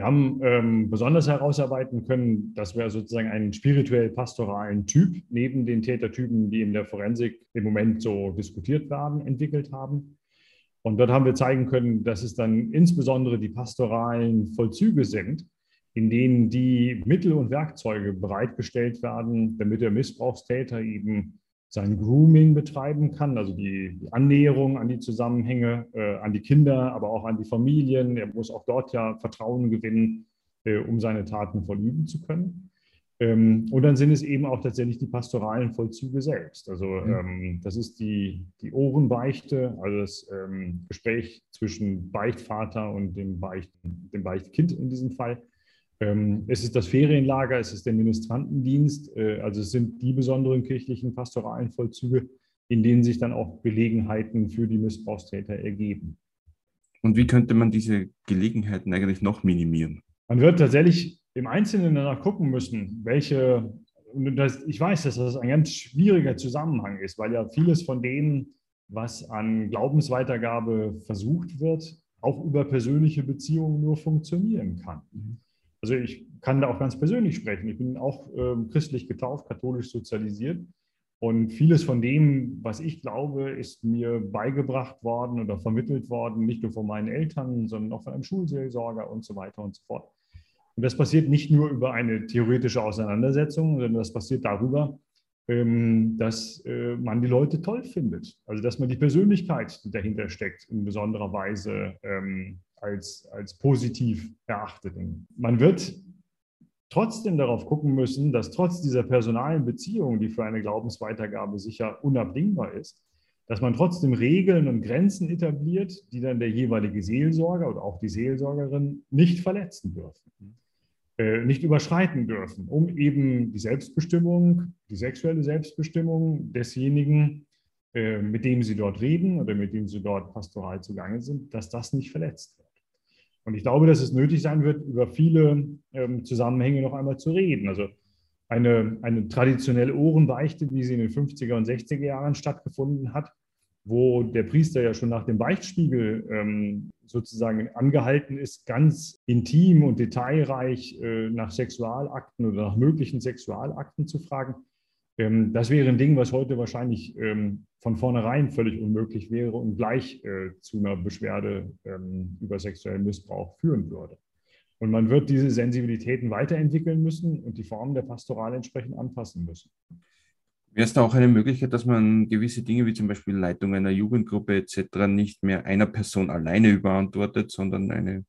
Wir haben ähm, besonders herausarbeiten können, dass wir sozusagen einen spirituell-pastoralen Typ neben den Tätertypen, die in der Forensik im Moment so diskutiert werden, entwickelt haben. Und dort haben wir zeigen können, dass es dann insbesondere die pastoralen Vollzüge sind, in denen die Mittel und Werkzeuge bereitgestellt werden, damit der Missbrauchstäter eben sein Grooming betreiben kann, also die, die Annäherung an die Zusammenhänge, äh, an die Kinder, aber auch an die Familien. Er muss auch dort ja Vertrauen gewinnen, äh, um seine Taten vollüben zu können. Ähm, und dann sind es eben auch tatsächlich die pastoralen Vollzüge selbst. Also mhm. ähm, das ist die, die Ohrenbeichte, also das ähm, Gespräch zwischen Beichtvater und dem, Beicht, dem Beichtkind in diesem Fall. Ähm, es ist das Ferienlager, es ist der Ministrantendienst, äh, also es sind die besonderen kirchlichen pastoralen Vollzüge, in denen sich dann auch Gelegenheiten für die Missbrauchstäter ergeben. Und wie könnte man diese Gelegenheiten eigentlich noch minimieren? Man wird tatsächlich im Einzelnen danach gucken müssen, welche, und das, ich weiß, dass das ein ganz schwieriger Zusammenhang ist, weil ja vieles von dem, was an Glaubensweitergabe versucht wird, auch über persönliche Beziehungen nur funktionieren kann. Mhm. Also ich kann da auch ganz persönlich sprechen. Ich bin auch äh, christlich getauft, katholisch sozialisiert. Und vieles von dem, was ich glaube, ist mir beigebracht worden oder vermittelt worden, nicht nur von meinen Eltern, sondern auch von einem Schulseelsorger und so weiter und so fort. Und das passiert nicht nur über eine theoretische Auseinandersetzung, sondern das passiert darüber, ähm, dass äh, man die Leute toll findet. Also dass man die Persönlichkeit, die dahinter steckt, in besonderer Weise ähm, als, als positiv erachtet. Man wird trotzdem darauf gucken müssen, dass trotz dieser personalen Beziehung, die für eine Glaubensweitergabe sicher unabdingbar ist, dass man trotzdem Regeln und Grenzen etabliert, die dann der jeweilige Seelsorger oder auch die Seelsorgerin nicht verletzen dürfen. Äh, nicht überschreiten dürfen, um eben die Selbstbestimmung, die sexuelle Selbstbestimmung desjenigen, äh, mit dem sie dort reden oder mit dem sie dort pastoral zugange sind, dass das nicht verletzt wird. Und ich glaube, dass es nötig sein wird, über viele ähm, Zusammenhänge noch einmal zu reden. Also eine, eine traditionelle Ohrenbeichte, wie sie in den 50er und 60er Jahren stattgefunden hat, wo der Priester ja schon nach dem Beichtspiegel ähm, sozusagen angehalten ist, ganz intim und detailreich äh, nach Sexualakten oder nach möglichen Sexualakten zu fragen. Ähm, das wäre ein Ding, was heute wahrscheinlich ähm, von vornherein völlig unmöglich wäre und gleich äh, zu einer Beschwerde ähm, über sexuellen Missbrauch führen würde. Und man wird diese Sensibilitäten weiterentwickeln müssen und die Formen der Pastoral entsprechend anpassen müssen. Wäre es da auch eine Möglichkeit, dass man gewisse Dinge wie zum Beispiel Leitung einer Jugendgruppe etc. nicht mehr einer Person alleine überantwortet, sondern eine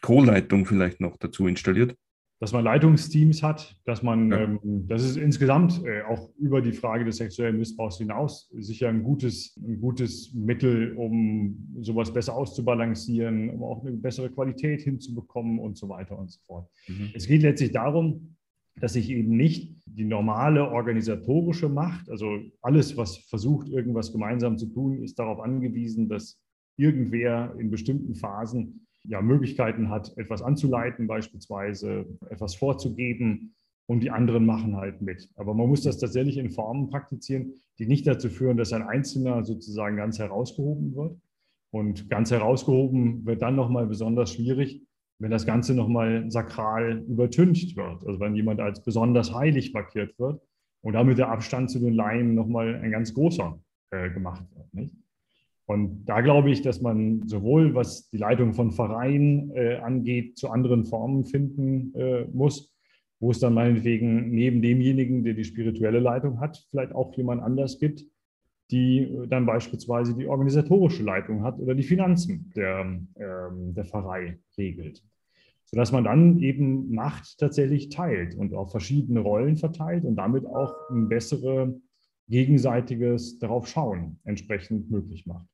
Co-Leitung vielleicht noch dazu installiert? Dass man Leitungsteams hat, dass man, ja. ähm, das ist insgesamt äh, auch über die Frage des sexuellen Missbrauchs hinaus sicher ein gutes, ein gutes Mittel, um sowas besser auszubalancieren, um auch eine bessere Qualität hinzubekommen und so weiter und so fort. Mhm. Es geht letztlich darum, dass ich eben nicht die normale organisatorische Macht, also alles, was versucht, irgendwas gemeinsam zu tun, ist darauf angewiesen, dass irgendwer in bestimmten Phasen ja Möglichkeiten hat, etwas anzuleiten, beispielsweise etwas vorzugeben und die anderen machen halt mit. Aber man muss das tatsächlich in Formen praktizieren, die nicht dazu führen, dass ein Einzelner sozusagen ganz herausgehoben wird. Und ganz herausgehoben wird dann nochmal besonders schwierig, wenn das Ganze nochmal sakral übertüncht wird, also wenn jemand als besonders heilig markiert wird und damit der Abstand zu den Laien nochmal ein ganz großer äh, gemacht wird. Nicht? Und da glaube ich, dass man sowohl was die Leitung von Vereinen äh, angeht, zu anderen Formen finden äh, muss, wo es dann meinetwegen neben demjenigen, der die spirituelle Leitung hat, vielleicht auch jemand anders gibt, die dann beispielsweise die organisatorische Leitung hat oder die Finanzen der, ähm, der Pfarrei regelt. Sodass man dann eben Macht tatsächlich teilt und auf verschiedene Rollen verteilt und damit auch ein besseres gegenseitiges darauf schauen entsprechend möglich macht.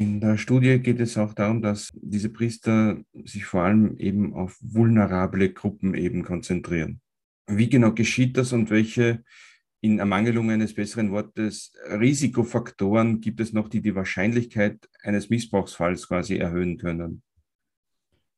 In der Studie geht es auch darum, dass diese Priester sich vor allem eben auf vulnerable Gruppen eben konzentrieren. Wie genau geschieht das und welche in Ermangelung eines besseren Wortes Risikofaktoren gibt es noch, die die Wahrscheinlichkeit eines Missbrauchsfalls quasi erhöhen können?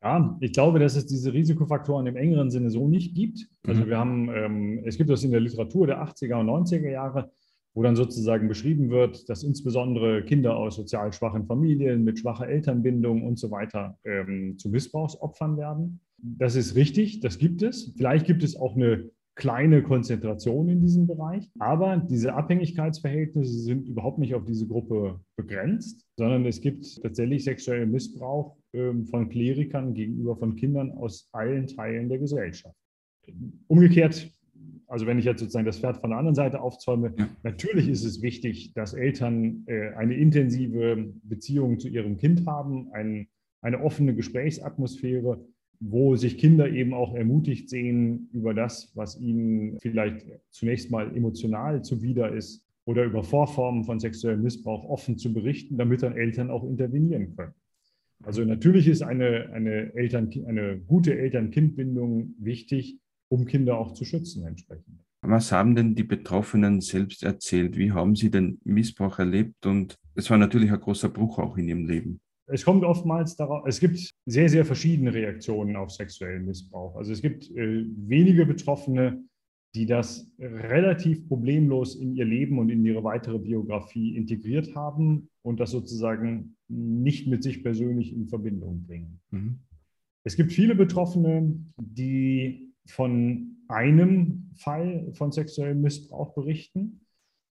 Ja, ich glaube, dass es diese Risikofaktoren im engeren Sinne so nicht gibt. Also mhm. wir haben, ähm, es gibt das in der Literatur der 80er und 90er Jahre, wo dann sozusagen beschrieben wird, dass insbesondere Kinder aus sozial schwachen Familien mit schwacher Elternbindung und so weiter ähm, zu Missbrauchsopfern werden. Das ist richtig, das gibt es. Vielleicht gibt es auch eine kleine Konzentration in diesem Bereich. Aber diese Abhängigkeitsverhältnisse sind überhaupt nicht auf diese Gruppe begrenzt, sondern es gibt tatsächlich sexuellen Missbrauch ähm, von Klerikern gegenüber von Kindern aus allen Teilen der Gesellschaft. Umgekehrt, also wenn ich jetzt sozusagen das Pferd von der anderen Seite aufzäume, ja. natürlich ist es wichtig, dass Eltern äh, eine intensive Beziehung zu ihrem Kind haben, ein, eine offene Gesprächsatmosphäre wo sich Kinder eben auch ermutigt sehen über das, was ihnen vielleicht zunächst mal emotional zuwider ist oder über Vorformen von sexuellem Missbrauch offen zu berichten, damit dann Eltern auch intervenieren können. Also natürlich ist eine, eine, Eltern, eine gute Eltern-Kind-Bindung wichtig, um Kinder auch zu schützen entsprechend. Was haben denn die Betroffenen selbst erzählt? Wie haben sie den Missbrauch erlebt? Und es war natürlich ein großer Bruch auch in ihrem Leben. Es kommt oftmals darauf, es gibt sehr, sehr verschiedene Reaktionen auf sexuellen Missbrauch. Also es gibt äh, wenige Betroffene, die das relativ problemlos in ihr Leben und in ihre weitere Biografie integriert haben und das sozusagen nicht mit sich persönlich in Verbindung bringen. Mhm. Es gibt viele Betroffene, die von einem Fall von sexuellem Missbrauch berichten.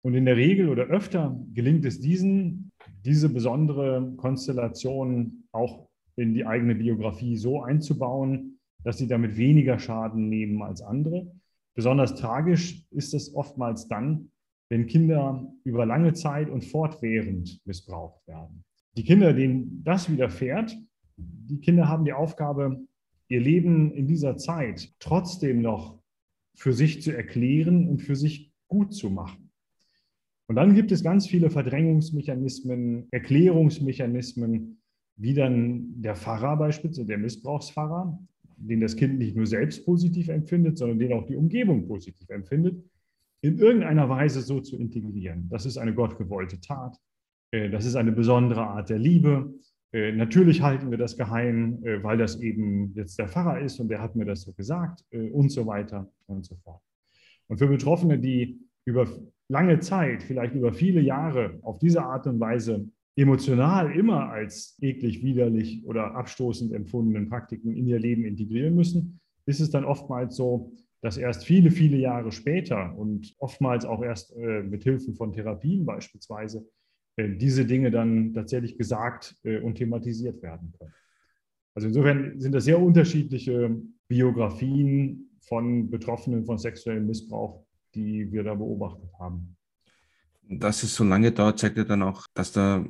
Und in der Regel oder öfter gelingt es diesen, diese besondere Konstellation auch in die eigene Biografie so einzubauen, dass sie damit weniger Schaden nehmen als andere. Besonders tragisch ist es oftmals dann, wenn Kinder über lange Zeit und fortwährend missbraucht werden. Die Kinder, denen das widerfährt, die Kinder haben die Aufgabe, ihr Leben in dieser Zeit trotzdem noch für sich zu erklären und für sich gut zu machen. Und dann gibt es ganz viele Verdrängungsmechanismen, Erklärungsmechanismen, wie dann der Pfarrer beispielsweise, der Missbrauchspfarrer, den das Kind nicht nur selbst positiv empfindet, sondern den auch die Umgebung positiv empfindet, in irgendeiner Weise so zu integrieren. Das ist eine gottgewollte Tat. Äh, das ist eine besondere Art der Liebe. Äh, natürlich halten wir das geheim, äh, weil das eben jetzt der Pfarrer ist und der hat mir das so gesagt und so weiter und so fort. Und für Betroffene, die über lange Zeit, vielleicht über viele Jahre auf diese Art und Weise emotional immer als eklig, widerlich oder abstoßend empfundenen Praktiken in ihr Leben integrieren müssen, ist es dann oftmals so, dass erst viele, viele Jahre später und oftmals auch erst äh, mit Hilfe von Therapien beispielsweise äh, diese Dinge dann tatsächlich gesagt äh, und thematisiert werden können. Also insofern sind das sehr unterschiedliche Biografien von Betroffenen von sexuellem Missbrauch, die wir da beobachtet haben. Dass es so lange dauert, zeigt ja dann auch, dass da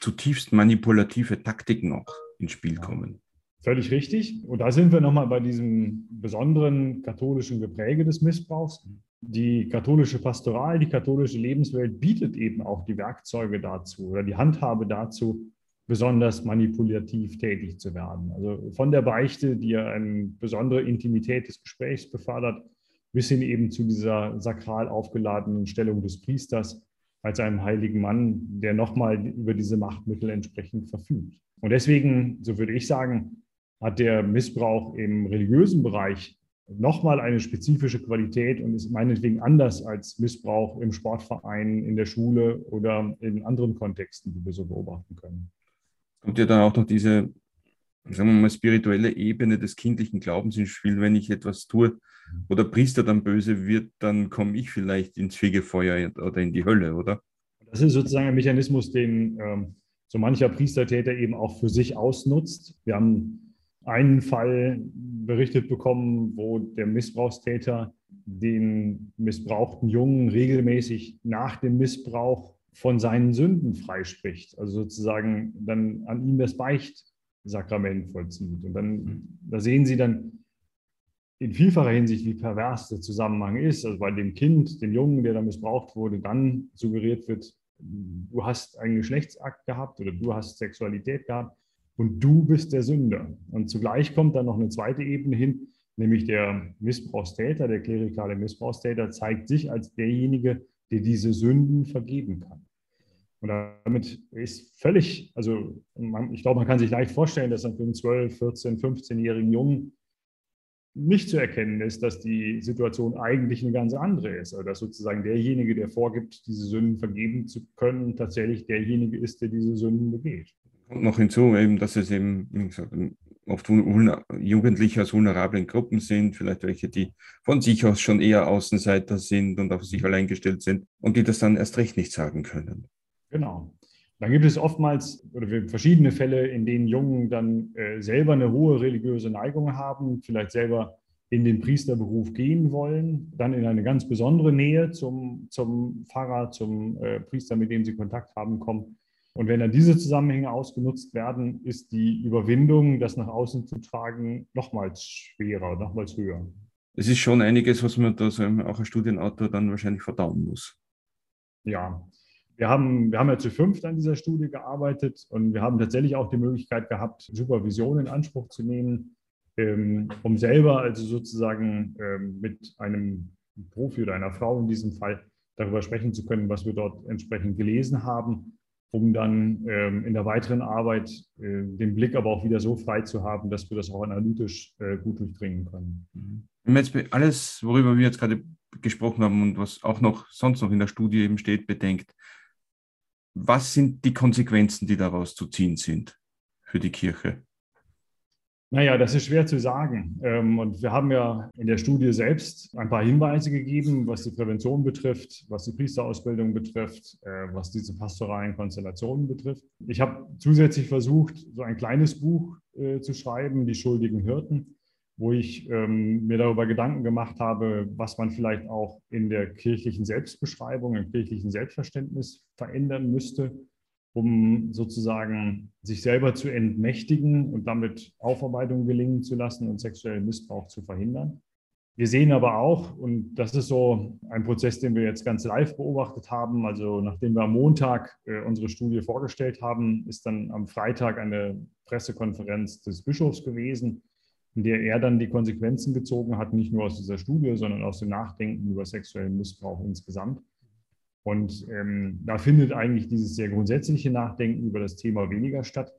zutiefst manipulative Taktiken auch ins Spiel kommen. Völlig richtig. Und da sind wir nochmal bei diesem besonderen katholischen Gepräge des Missbrauchs. Die katholische Pastoral, die katholische Lebenswelt bietet eben auch die Werkzeuge dazu oder die Handhabe dazu, besonders manipulativ tätig zu werden. Also von der Beichte, die ja eine besondere Intimität des Gesprächs befördert, bis hin eben zu dieser sakral aufgeladenen Stellung des Priesters, als einem heiligen Mann, der nochmal über diese Machtmittel entsprechend verfügt. Und deswegen, so würde ich sagen, hat der Missbrauch im religiösen Bereich nochmal eine spezifische Qualität und ist meinetwegen anders als Missbrauch im Sportverein, in der Schule oder in anderen Kontexten, die wir so beobachten können. Kommt ja dann auch noch diese, sagen wir mal, spirituelle Ebene des kindlichen Glaubens ins Spiel, wenn ich etwas tue, wo der Priester dann böse wird, dann komme ich vielleicht ins Fegefeuer oder in die Hölle, oder? Das ist sozusagen ein Mechanismus, den ähm, so mancher Priestertäter eben auch für sich ausnutzt. Wir haben einen Fall berichtet bekommen, wo der Missbrauchstäter den missbrauchten Jungen regelmäßig nach dem Missbrauch von seinen Sünden freispricht. Also sozusagen dann an ihm das Beichtsakrament vollzieht. Und dann, da sehen Sie dann, in vielfacher Hinsicht, wie pervers der Zusammenhang ist. Also bei dem Kind, dem Jungen, der da missbraucht wurde, dann suggeriert wird, du hast einen Geschlechtsakt gehabt oder du hast Sexualität gehabt und du bist der Sünder. Und zugleich kommt dann noch eine zweite Ebene hin, nämlich der Missbrauchstäter, der klerikale Missbrauchstäter zeigt sich als derjenige, der diese Sünden vergeben kann. Und damit ist völlig, also ich glaube, man kann sich leicht vorstellen, dass dann für einen 12, 14, 15-jährigen Jungen nicht zu erkennen ist, dass die Situation eigentlich eine ganz andere ist. Also dass sozusagen derjenige, der vorgibt, diese Sünden vergeben zu können, tatsächlich derjenige ist, der diese Sünden begeht. Und noch hinzu, eben, dass es eben, wie gesagt, oft Jugendliche aus vulnerablen Gruppen sind, vielleicht welche, die von sich aus schon eher Außenseiter sind und auf sich allein gestellt sind und die das dann erst recht nicht sagen können. Genau. Dann gibt es oftmals oder verschiedene Fälle, in denen Jungen dann äh, selber eine hohe religiöse Neigung haben, vielleicht selber in den Priesterberuf gehen wollen, dann in eine ganz besondere Nähe zum, zum Pfarrer, zum äh, Priester, mit dem sie Kontakt haben, kommen. Und wenn dann diese Zusammenhänge ausgenutzt werden, ist die Überwindung, das nach außen zu tragen, nochmals schwerer, nochmals höher. Es ist schon einiges, was man da so auch als Studienautor dann wahrscheinlich verdauen muss. Ja, wir haben, wir haben ja zu fünft an dieser Studie gearbeitet und wir haben tatsächlich auch die Möglichkeit gehabt, Supervision in Anspruch zu nehmen, ähm, um selber also sozusagen ähm, mit einem Profi oder einer Frau in diesem Fall darüber sprechen zu können, was wir dort entsprechend gelesen haben, um dann ähm, in der weiteren Arbeit äh, den Blick aber auch wieder so frei zu haben, dass wir das auch analytisch äh, gut durchdringen können. Wenn man jetzt alles, worüber wir jetzt gerade gesprochen haben und was auch noch sonst noch in der Studie eben steht, bedenkt, was sind die Konsequenzen, die daraus zu ziehen sind für die Kirche? Naja, das ist schwer zu sagen. Ähm, und wir haben ja in der Studie selbst ein paar Hinweise gegeben, was die Prävention betrifft, was die Priesterausbildung betrifft, äh, was diese pastoralen Konstellationen betrifft. Ich habe zusätzlich versucht, so ein kleines Buch äh, zu schreiben, Die schuldigen Hirten, wo ich ähm, mir darüber Gedanken gemacht habe, was man vielleicht auch in der kirchlichen Selbstbeschreibung, im kirchlichen Selbstverständnis verändern müsste, um sozusagen sich selber zu entmächtigen und damit Aufarbeitung gelingen zu lassen und sexuellen Missbrauch zu verhindern. Wir sehen aber auch, und das ist so ein Prozess, den wir jetzt ganz live beobachtet haben, also nachdem wir am Montag äh, unsere Studie vorgestellt haben, ist dann am Freitag eine Pressekonferenz des Bischofs gewesen, in der er dann die Konsequenzen gezogen hat, nicht nur aus dieser Studie, sondern aus dem Nachdenken über sexuellen Missbrauch insgesamt. Und ähm, da findet eigentlich dieses sehr grundsätzliche Nachdenken über das Thema weniger statt,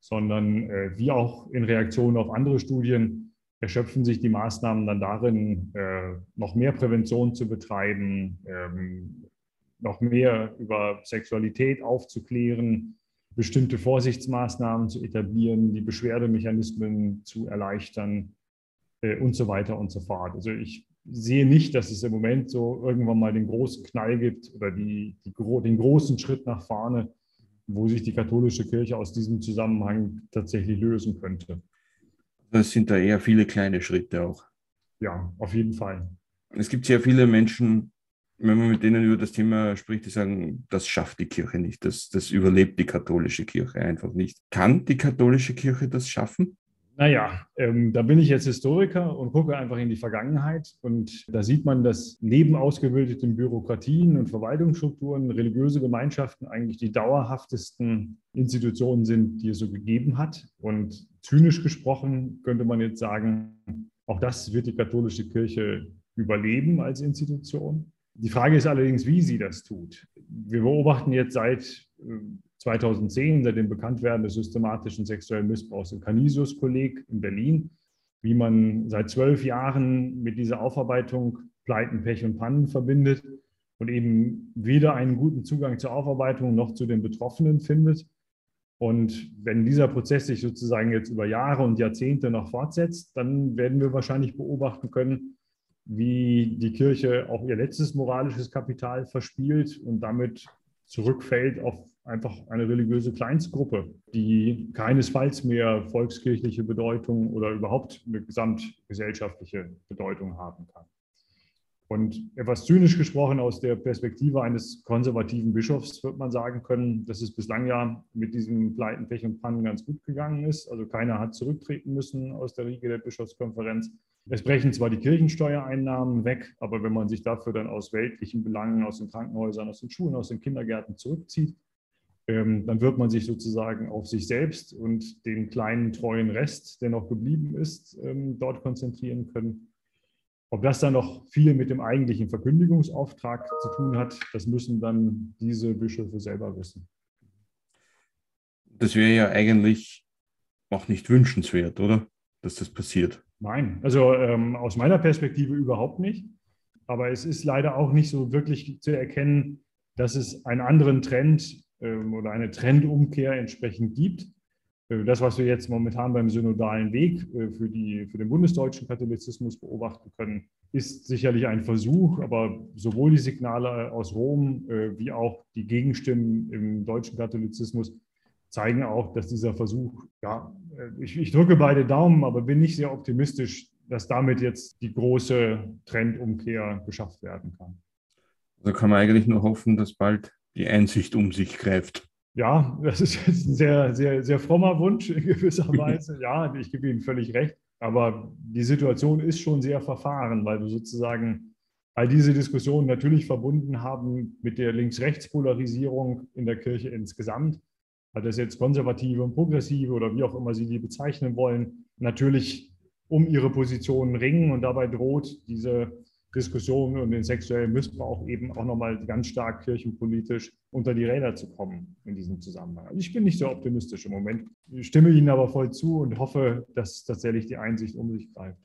sondern äh, wie auch in Reaktion auf andere Studien erschöpfen sich die Maßnahmen dann darin, äh, noch mehr Prävention zu betreiben, ähm, noch mehr über Sexualität aufzuklären, bestimmte Vorsichtsmaßnahmen zu etablieren, die Beschwerdemechanismen zu erleichtern äh, und so weiter und so fort. Also ich sehe nicht, dass es im Moment so irgendwann mal den großen Knall gibt oder die, die, den großen Schritt nach vorne, wo sich die katholische Kirche aus diesem Zusammenhang tatsächlich lösen könnte. Das sind da eher viele kleine Schritte auch. Ja, auf jeden Fall. Es gibt sehr viele Menschen, wenn man mit denen über das Thema spricht, die sagen, das schafft die Kirche nicht, das, das überlebt die katholische Kirche einfach nicht. Kann die katholische Kirche das schaffen? Naja, ähm, da bin ich jetzt Historiker und gucke einfach in die Vergangenheit. Und da sieht man, dass neben ausgebildeten Bürokratien und Verwaltungsstrukturen religiöse Gemeinschaften eigentlich die dauerhaftesten Institutionen sind, die es so gegeben hat. Und zynisch gesprochen könnte man jetzt sagen, auch das wird die katholische Kirche überleben als Institution. Die Frage ist allerdings, wie sie das tut. Wir beobachten jetzt seit 2010, äh, seit dem Bekanntwerden des systematischen sexuellen Missbrauchs im Canisius-Kolleg in Berlin, wie man seit zwölf Jahren mit dieser Aufarbeitung Pleiten, Pech und Pannen verbindet und eben weder einen guten Zugang zur Aufarbeitung noch zu den Betroffenen findet. Und wenn dieser Prozess sich sozusagen jetzt über Jahre und Jahrzehnte noch fortsetzt, dann werden wir wahrscheinlich beobachten können, wie die Kirche auch ihr letztes moralisches Kapital verspielt und damit zurückfällt auf einfach eine religiöse Kleinstgruppe, die keinesfalls mehr volkskirchliche Bedeutung oder überhaupt eine gesamtgesellschaftliche Bedeutung haben kann. Und etwas zynisch gesprochen aus der Perspektive eines konservativen Bischofs wird man sagen können, dass es bislang ja mit diesem Pleiten, Pech und Pannen ganz gut gegangen ist. Also keiner hat zurücktreten müssen aus der Riege der Bischofskonferenz. Es brechen zwar die Kirchensteuereinnahmen weg, aber wenn man sich dafür dann aus weltlichen Belangen, aus den Krankenhäusern, aus den Schulen, aus den Kindergärten zurückzieht, dann wird man sich sozusagen auf sich selbst und den kleinen treuen Rest, der noch geblieben ist, ähm, dort konzentrieren können. Ob das dann noch viel mit dem eigentlichen Verkündigungsauftrag zu tun hat, das müssen dann diese Bischöfe selber wissen. Das wäre ja eigentlich auch nicht wünschenswert, oder? Dass das passiert. Nein, also ähm, aus meiner Perspektive überhaupt nicht. Aber es ist leider auch nicht so wirklich zu erkennen, dass es einen anderen Trend ähm, oder eine Trendumkehr entsprechend gibt. Äh, das, was wir jetzt momentan beim synodalen Weg äh, für, die, für den bundesdeutschen Katholizismus beobachten können, ist sicherlich ein Versuch, aber sowohl die Signale aus Rom äh, wie auch die Gegenstimmen im deutschen Katholizismus zeigen auch, dass dieser Versuch, ja, ich, ich drücke beide Daumen, aber bin nicht sehr optimistisch, dass damit jetzt die große Trendumkehr geschafft werden kann. Also kann man eigentlich nur hoffen, dass bald die Einsicht um sich greift. Ja, das ist jetzt ein sehr, sehr, sehr frommer Wunsch in gewisser Weise. Ja, ich gebe Ihnen völlig recht. Aber die Situation ist schon sehr verfahren, weil wir sozusagen all diese Diskussionen natürlich verbunden haben mit der Links-Rechts-Polarisierung in der Kirche insgesamt. Hat das jetzt Konservative und Progressive oder wie auch immer Sie die bezeichnen wollen, natürlich um ihre Positionen ringen und dabei droht diese Diskussion und den sexuellen Missbrauch eben auch nochmal ganz stark kirchenpolitisch unter die Räder zu kommen in diesem Zusammenhang. Also ich bin nicht so optimistisch im Moment, ich stimme Ihnen aber voll zu und hoffe, dass tatsächlich die Einsicht um sich greift.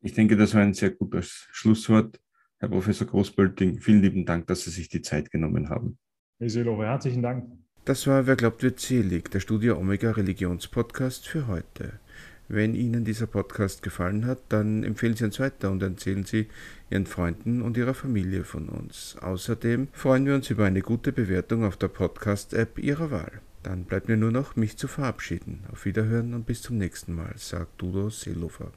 Ich denke, das war ein sehr gutes Schlusswort. Herr Professor Großbölting, vielen lieben Dank, dass Sie sich die Zeit genommen haben. Herr Seelofer, herzlichen Dank. Das war Wer glaubt wird selig, der Studio Omega Religionspodcast für heute. Wenn Ihnen dieser Podcast gefallen hat, dann empfehlen Sie uns weiter und erzählen Sie Ihren Freunden und Ihrer Familie von uns. Außerdem freuen wir uns über eine gute Bewertung auf der Podcast-App Ihrer Wahl. Dann bleibt mir nur noch, mich zu verabschieden. Auf Wiederhören und bis zum nächsten Mal, sagt Dudo Seelofer.